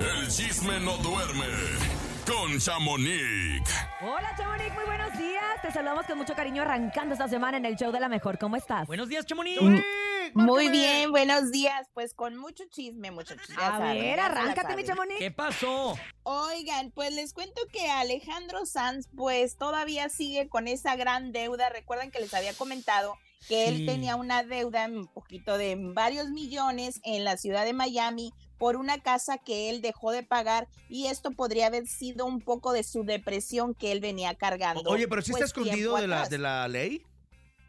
El chisme no duerme con Chamonix. Hola, Chamonix, muy buenos días. Te saludamos con mucho cariño arrancando esta semana en el show de la mejor. ¿Cómo estás? Buenos días, Chamonix. Muy bien, buenos días. Pues con mucho chisme, muchachos. ya A saben, ver, arráncate, mi. Chamonix. ¿Qué pasó? Oigan, pues les cuento que Alejandro Sanz, pues todavía sigue con esa gran deuda. Recuerdan que les había comentado que Sí. él tenía una deuda un poquito de varios millones en la ciudad de Miami por una casa que él dejó de pagar y esto podría haber sido un poco de su depresión que él venía cargando. Oye, pero sí está pues, escondido de la, de la ley.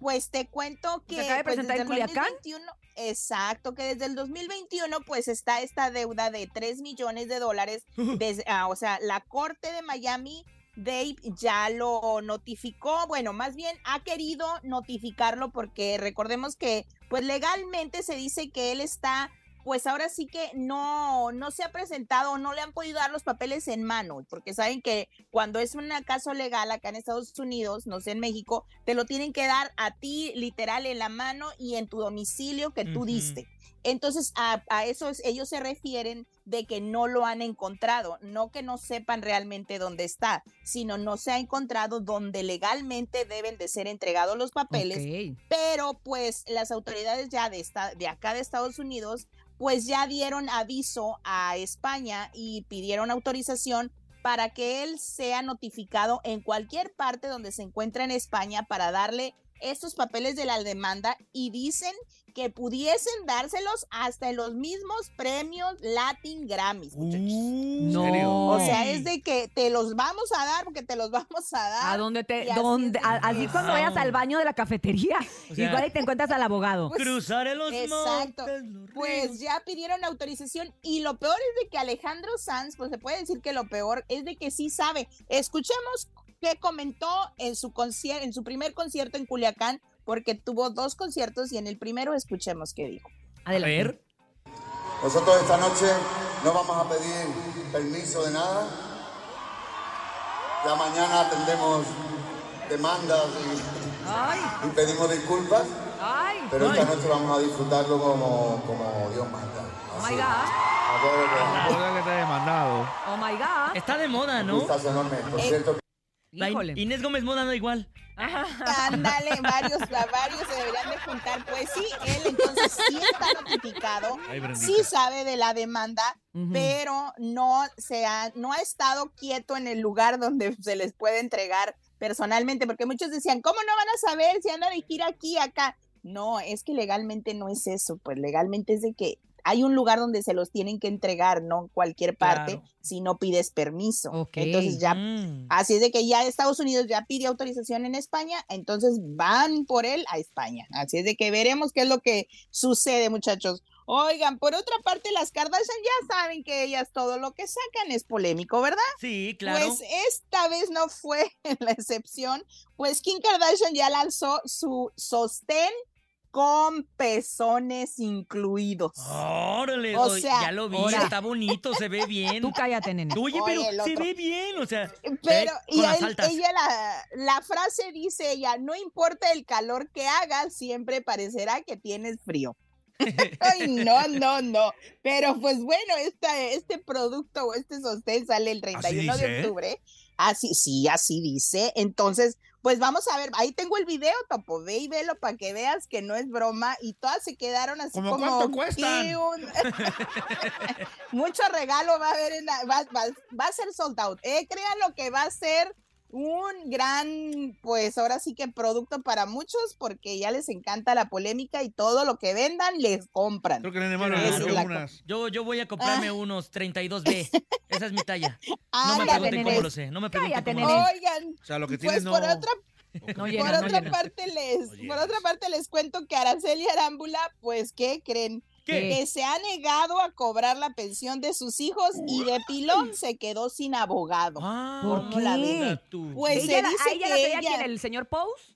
Pues te cuento que acaba de pues, presentar desde en el Culiacán? 2021, exacto, que desde el 2021 pues está esta deuda de 3 millones de dólares. desde- ah, o sea, la corte de Miami Dave ya lo notificó, bueno, más bien ha querido notificarlo porque recordemos que pues legalmente se dice que él está pues ahora sí que no, no se ha presentado, no le han podido dar los papeles en mano, porque saben que cuando es un caso legal acá en Estados Unidos, no sé, en México, te lo tienen que dar a ti literal en la mano y en tu domicilio que tú diste. Entonces, a, a eso es- ellos se refieren de que no lo han encontrado, no que no sepan realmente dónde está, sino no se ha encontrado donde legalmente deben de ser entregados los papeles. Pero pues las autoridades ya de, esta, de acá de Estados Unidos pues ya dieron aviso a España y pidieron autorización para que él sea notificado en cualquier parte donde se encuentre en España para darle estos papeles de la demanda y dicen que pudiesen dárselos hasta en los mismos premios Latin Grammys. muchachos. No. serio? O sea, es de que te los vamos a dar porque te los vamos a dar. ¿A dónde te.? así Dónde, es a- así que- cuando vayas al baño de la cafetería. O sea- igual y te encuentras al abogado. Pues, Cruzaré los exacto. montes, los Pues ya pidieron autorización y lo peor es de que Alejandro Sanz, pues se puede decir que lo peor es de que sí sabe. Escuchemos qué comentó en su en su primer concierto en Culiacán, porque tuvo dos conciertos y en el primero escuchemos qué dijo. A Adelante. ver. Nosotros esta noche no vamos a pedir permiso de nada. Ya mañana atendemos demandas Ay, y, y pedimos disculpas, ay. pero esta Ay. noche vamos a disfrutarlo como, como Dios manda. Oh my God. a todo lo que te he demandado. Oh my God. Está de moda, ¿no? enorme. Por Eh, cierto, La Híjole. Inés Gómez Moda anda igual. Ándale, varios, varios se deberían de juntar. Pues sí, él entonces sí está notificado, Ay, sí sabe de la demanda, pero no se ha, no ha estado quieto en el lugar donde se les puede entregar personalmente, porque muchos decían, ¿cómo no van a saber si anda de gira aquí, acá? No, es que legalmente no es eso, pues legalmente es de que hay un lugar donde se los tienen que entregar, no en cualquier parte, Claro. si no pides permiso. Ok. Entonces ya Mm. Así es de que ya Estados Unidos ya pide autorización en España, entonces van por él a España. Así es de que veremos qué es lo que sucede, muchachos. Oigan, por otra parte, las Kardashian ya saben que ellas todo lo que sacan es polémico, ¿verdad? Sí, claro. Pues esta vez no fue la excepción, pues Kim Kardashian ya lanzó su sostén con pezones incluidos. Órale, O sea, ya lo vi, está bonito, se ve bien. Tú cállate, nene. Oye, Oye, pero se ve bien, o sea, Pero, y él- ella, la, la frase dice ella, no importa el calor que hagas, siempre parecerá que tienes frío. Ay, no, no, no. Pero pues bueno, esta, este producto o este sostén sale el 31 dice, de octubre. Así, sí, así dice. Entonces, pues vamos a ver, ahí tengo el video, Topo, ve y velo para que veas que no es broma. Y todas se quedaron así ¿Cómo como... cuánto cuestan? "¿Qué un-?" Mucho regalo va a haber, en la- va, va- va a ser sold out. Eh, crean lo que va a ser un gran, pues ahora sí que producto para muchos, porque ya les encanta la polémica y todo lo que vendan les compran. Creo que yo, yo voy a comprarme unos 32B. Esa es mi talla. No me pregunten cómo lo sé, no me pregunten cómo lo sé. Oigan, O sea, lo que pues tienes no. por otra No Por no otra llena. parte les, por otra parte les cuento que Araceli Arámbula, pues ¿qué creen? ¿Qué? Que se ha negado a cobrar la pensión de sus hijos y de pilón se quedó sin abogado. Ah, ¿Por ¿Cómo la qué? tú. Pues ¿Ella, se la- dice a ella la que ella- quién, el señor Pose?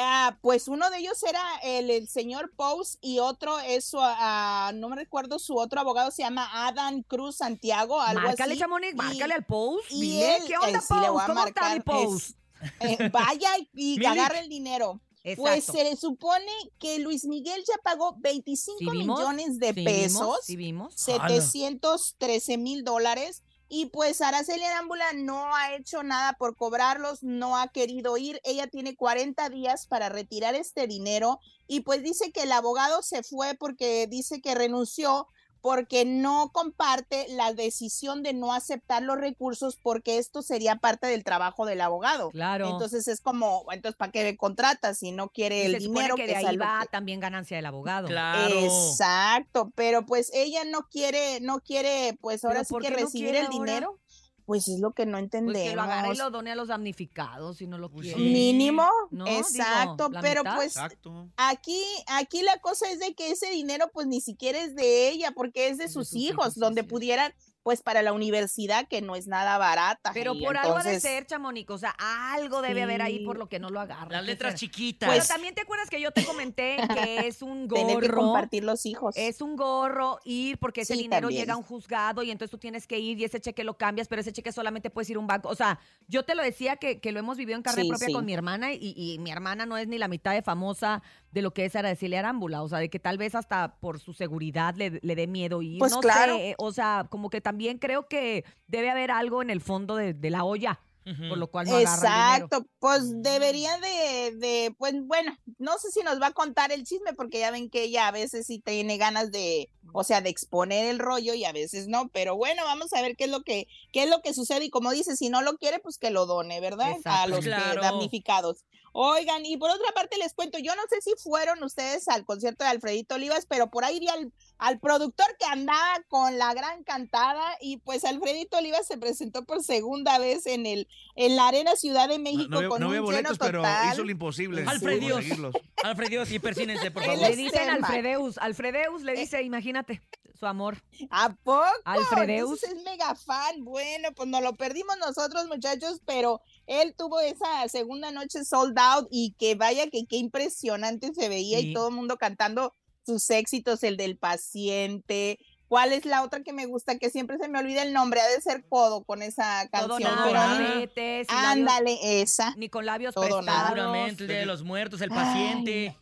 Ah, pues uno de ellos era el, el señor Pous y otro es su, ah, no me recuerdo su otro abogado se llama Adam Cruz Santiago, algo Márcale, así. Chamonix, Y- márcale al y Dile, él- ¿qué onda, eh, sí, le voy Pose? a ¿Cómo está mi marcar, es- eh, vaya y, y agarre el dinero. Exacto. Pues se supone que Luis Miguel ya pagó 25 ¿Sí vimos? millones de ¿Sí pesos? ¿Sí vimos? 713 mil dólares. Y pues Araceli Arámbula no ha hecho nada por cobrarlos, no ha querido ir. Ella tiene 40 días para retirar este dinero y pues dice que el abogado se fue porque dice que renunció porque no comparte la decisión de no aceptar los recursos porque esto sería parte del trabajo del abogado. Claro. Entonces es como, entonces ¿para qué me contratas si no quiere Y el dinero? que de es ahí va que- también ganancia del abogado. Claro. Exacto, pero pues ella no quiere, no quiere, pues ahora ¿Pero sí que no recibir el ahora? dinero. Pues es lo que no Pues entendemos. que lo agarre y lo done a los damnificados si no lo Pues quiere. sí. Mínimo, ¿No? Exacto, pero mitad. pues Exacto. aquí, aquí la cosa es de que ese dinero pues ni siquiera es de ella, porque es de Es de sus, sus hijos, donde pudieran, pues para la universidad, que no es nada barata. Pero por algo ha de ser, Chamónico. O sea, algo debe haber ahí por lo que no lo agarra. Las ¿Qué letras chiquitas. Pero también te acuerdas que yo te comenté que es un Tener que gorro. compartir los hijos. Es un gorro ir porque ese Sí, dinero también. llega a un juzgado y entonces tú tienes que ir y ese cheque lo cambias, pero ese cheque solamente puedes ir a un banco. O sea, yo te lo decía que, que lo hemos vivido en carne Sí, propia sí. con mi hermana y, y mi hermana no es ni la mitad de famosa de lo que es Araceli Arámbula. O sea, de que tal vez hasta por su seguridad le, le dé miedo ir. Pues no claro. sé, o sea, como que también creo que debe haber algo en el fondo de, de la olla, por lo cual no. Exacto, pues debería de, de, pues bueno, no sé si nos va a contar el chisme porque ya ven que ella a veces sí tiene ganas de, o sea, de exponer el rollo y a veces no, pero bueno, vamos a ver qué es lo que, qué es lo que sucede y como dice, si no lo quiere, pues que lo done, ¿verdad? A los que- damnificados. Oigan, y por otra parte les cuento, yo no sé si fueron ustedes al concierto de Alfredito Olivas, pero por ahí vi al, al productor que andaba con la gran cantada y pues Alfredito Olivas se presentó por segunda vez en el en la Arena Ciudad de México No, no, con no un lleno boletos, pero total. hizo lo imposible. Sí. Alfred Dios. Alfred Dios, y persínense, por favor. Le dicen. Alfredeus. Alfredeus le dice, imagínate, su amor. ¿A poco? Alfredeus. Entonces es mega fan. Bueno, pues nos lo perdimos nosotros, muchachos, pero él tuvo esa segunda noche sold out y que vaya que qué impresionante se veía Sí. y todo el mundo cantando sus éxitos, el del paciente. ¿Cuál es la otra que me gusta? Que siempre se me olvida el nombre, ha de ser Codo con esa Todo canción. nada, pero ándale, esa. ni con labios Todo prestados. nada. Seguramente, el Día de los Muertos, el paciente. ¿De qué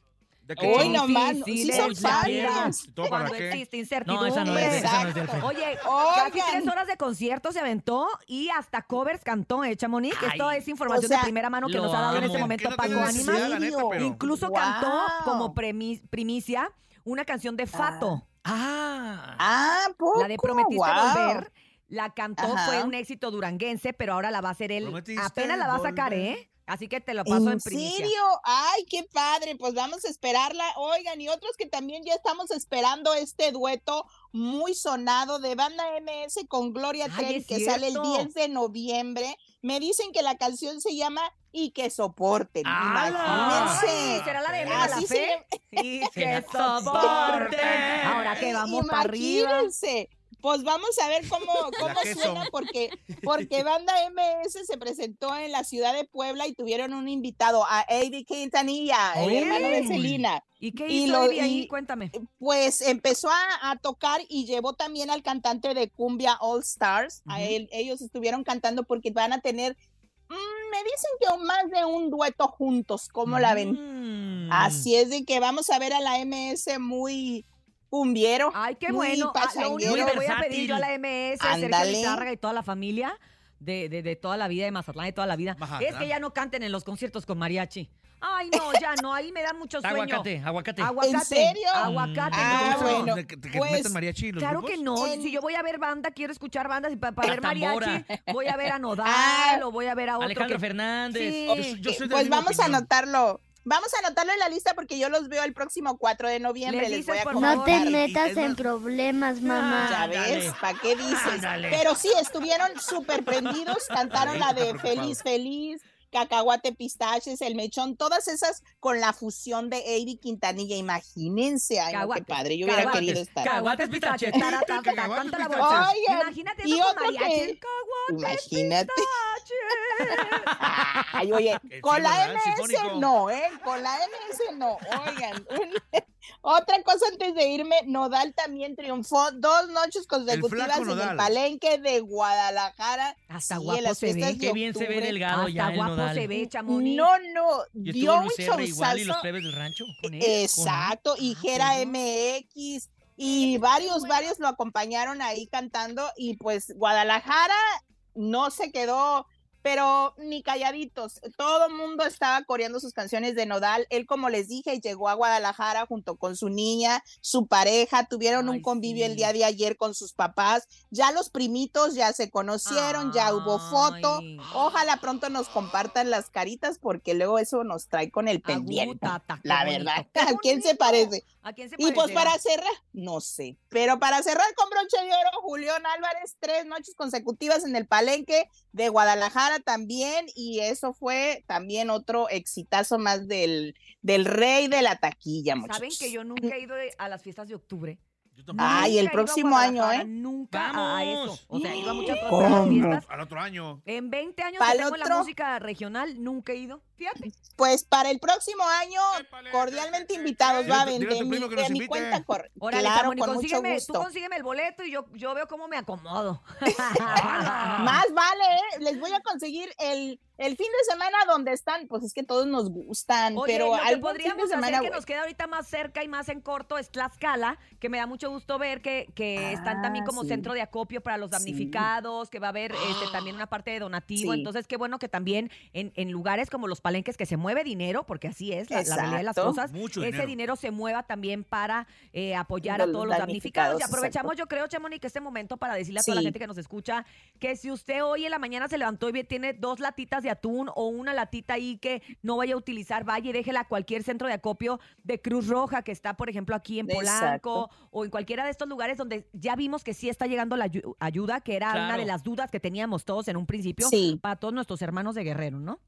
Hoy son? no más, sí Difíciles son de fans. ¿Todo para Cuando qué? existe No, incertidumbre. esa no es, esa no es. Oye, casi tres horas de concierto se aventó y hasta covers cantó, ¿eh, Chamonix? Esto es información o sea, de primera mano que nos ha dado en amo. este Que momento no Paco neta, pero- Incluso cantó Guau. como primicia una canción de Fato. Ah. Ah, poco. La de Prometiste Guau. Volver. La cantó, Ajá. fue un éxito duranguense, pero ahora la va a hacer él. Prometiste Apenas la va a sacar, volver. ¿eh? Así que te lo paso en, ¿En primicia. serio? Ay, qué padre. Pues vamos a esperarla. Oigan, y otros que también ya estamos esperando este dueto muy sonado de banda MS con Gloria Trevi que sale el cierto. 10 de noviembre. Me dicen que la canción se llama Y que soporten. Imagínense. ¿Será la de Emma la Así fe? Y que soporten. soporten. Ahora que vamos para arriba. Imagínense. Pues vamos a ver cómo, cómo suena, porque, porque Banda MS se presentó en la ciudad de Puebla y tuvieron un invitado, a Eddie Quintanilla, el hermano de Celina. ¿Y qué Y hizo lo- Eddie ahí? y- Cuéntame. Pues empezó a, a tocar y llevó también al cantante de Cumbia All Stars. A él, ellos estuvieron cantando porque van a tener, mm, me dicen que más de un dueto juntos, ¿cómo la ven? Mm. Así es de que vamos a ver a la MS muy cumbiero. Ay, qué muy bueno. Ah, lo único que voy a pedir yo a la MS, a Sergio y toda la familia de, de, de toda la vida de Mazatlán, de toda la vida, Mazatlán. es que ya no canten en los conciertos con mariachi. Ay, no, ya no, ahí me dan mucho sueño. Aguacate, aguacate. Aguacate. ¿En serio? Aguacate. Ah, te bueno, ¿De que, de que pues, mariachi los Claro grupos? que no. En- Si yo voy a ver banda, quiero escuchar bandas y para ver mariachi, tambora. voy a ver a Nodal Ah, o voy a ver a otro. Alejandro que- Fernández. Sí. Yo, soy- yo soy de la pues vamos a anotarlo. Vamos a anotarlo en la lista porque yo los veo el próximo 4 de noviembre. Les voy a. No te metas en problemas, mamá. Ya ves, ¿para qué dices? Ándale. Pero sí, estuvieron súper prendidos, cantaron la de. Feliz Feliz, Cacahuate Pistaches, El Mechón, todas esas con la fusión de Eddie Quintanilla. Imagínense, ay, no, qué padre, yo hubiera querido estar. Cacahuates, pistaches. Imagínate eso con mariachi. Imagínate. Ay, oye, con la. MS no, ¿eh? Con la MS no. Oigan, Otra cosa antes de irme, Nodal también triunfó dos noches consecutivas flaco en el palenque de Guadalajara. Hasta Sí, guapo se ve. Qué bien se ve delgado ya Hasta el guapo nodal. se ve, Chamonix. No, no, dio un y los plebes del rancho. con él. Exacto, y Ah, Jera. MX y varios, varios lo acompañaron ahí cantando y pues Guadalajara no se quedó, pero ni calladitos. Todo el mundo estaba coreando sus canciones de Nodal. Él, como les dije, llegó a Guadalajara junto con su niña, su pareja, tuvieron Ay, un convivio sí. el día de ayer con sus papás. Ya los primitos ya se conocieron, ya hubo foto. Ojalá pronto nos compartan las caritas porque luego eso nos trae con el pendiente. La verdad, ¿a quién se parece? ¿A quién se Y pues para cerrar, no sé, pero para cerrar con broche de oro, Julián Álvarez, tres noches consecutivas en el Palenque de Guadalajara también, y eso fue también otro exitazo más del, del rey de la taquilla, ¿Saben muchachos. que yo nunca he ido de- a las fiestas de octubre? Yo tampoco. Ay, he el próximo año, ¿eh? Nunca a eso. ¡Vamos! O sea, he ido a muchas ¿Cómo? otras fiestas. Al otro año. En 20 años que tengo en la otro. música regional, nunca he ido. Fíjate. Pues para el próximo año, cordialmente invitados, va a vender mi, de mi cuenta corre. Órale, Claro, con mucho consígueme, tú gusto. consígueme el boleto y yo, yo veo cómo me acomodo. Más vale, ¿eh? Les voy a conseguir el, el fin de semana donde están, pues es que todos nos gustan, Oye, pero lo que podríamos semana, hacer que nos queda ahorita más cerca y más en corto es Tlaxcala, que me da mucho gusto ver que, que están también Ah, como sí. centro de acopio para los Sí. damnificados, que va a haber este, también una parte de donativo. Sí. Entonces, qué bueno que también en, en lugares como los palenques que se mueve dinero, porque así es la, la realidad de las cosas, Mucho ese dinero. dinero se mueva también para eh, apoyar a todos los damnificados. Y aprovechamos, exacto. yo creo, Chamonix, que este momento para decirle a toda la gente que nos escucha que si usted hoy en la mañana se levantó y ve- tiene dos latitas de atún o una latita ahí que no vaya a utilizar, vaya y déjela a cualquier centro de acopio de Cruz Roja que está, por ejemplo, aquí en Polanco o en cualquiera de estos lugares donde ya vimos que sí está llegando la ayu- ayuda, que era una de las dudas que teníamos todos en un principio Sí. para todos nuestros hermanos de Guerrero, ¿no?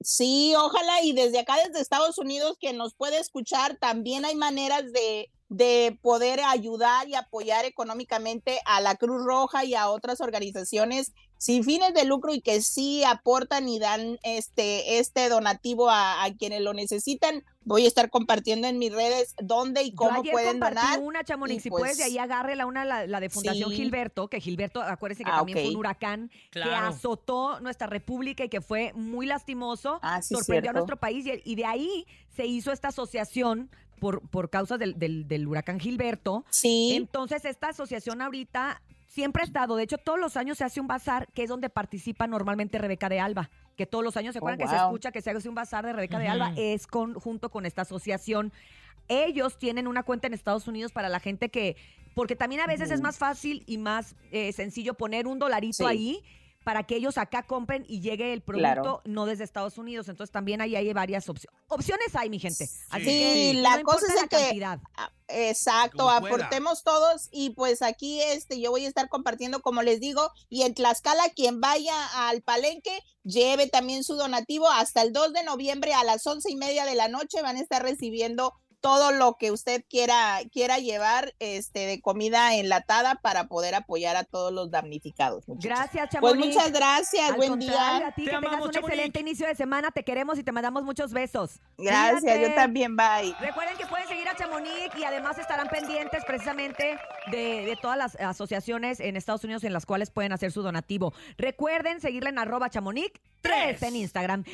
Sí, ojalá y desde acá, desde Estados Unidos, que nos puede escuchar, también hay maneras de, de poder ayudar y apoyar económicamente a la Cruz Roja y a otras organizaciones sin fines de lucro y que sí aportan y dan este, este donativo a, a quienes lo necesitan. Voy a estar compartiendo en mis redes dónde y Yo cómo ayer pueden donar. una, Chamonix, y si puedes, de pues- ahí agárrela una, la, la de Fundación Sí. Gilberto, que Gilberto, acuérdense que Ah, también fue un huracán que azotó nuestra república y que fue muy lastimoso, Ah, sí, sorprendió a nuestro país y, y de ahí se hizo esta asociación por, por causas del, del- del huracán Gilberto. Sí, Entonces, esta asociación ahorita siempre ha estado, de hecho, todos los años se hace un bazar, que es donde participa normalmente Rebeca de Alba, que todos los años se Oh, acuerdan que se escucha que se hace un bazar de Rebeca de Alba, es con, junto con esta asociación. Ellos tienen una cuenta en Estados Unidos para la gente que, porque también a veces es más fácil y más eh, sencillo poner un dolarito Sí. ahí para que ellos acá compren y llegue el producto Claro. no desde Estados Unidos. Entonces también ahí hay varias opciones. Opciones hay, mi gente. Así Sí, que la no cosa es la que- cantidad. Exacto, Como pueda. aportemos todos y pues aquí este yo voy a estar compartiendo como les digo y en Tlaxcala quien vaya al palenque lleve también su donativo hasta el 2 de noviembre a las once y media de la noche van a estar recibiendo todo lo que usted quiera quiera llevar este de comida enlatada para poder apoyar a todos los damnificados. muchachos. Gracias, Pues Chamonix. muchas gracias, Al buen día. a ti Te que tengas un Chamonix. excelente inicio de semana. Te queremos y te mandamos muchos besos. Gracias, yo también, bye. Recuerden que pueden seguir a Chamonix y además estarán pendientes precisamente de, de todas las asociaciones en Estados Unidos en las cuales pueden hacer su donativo. Recuerden seguirle en arroba chamonix 3 en Instagram.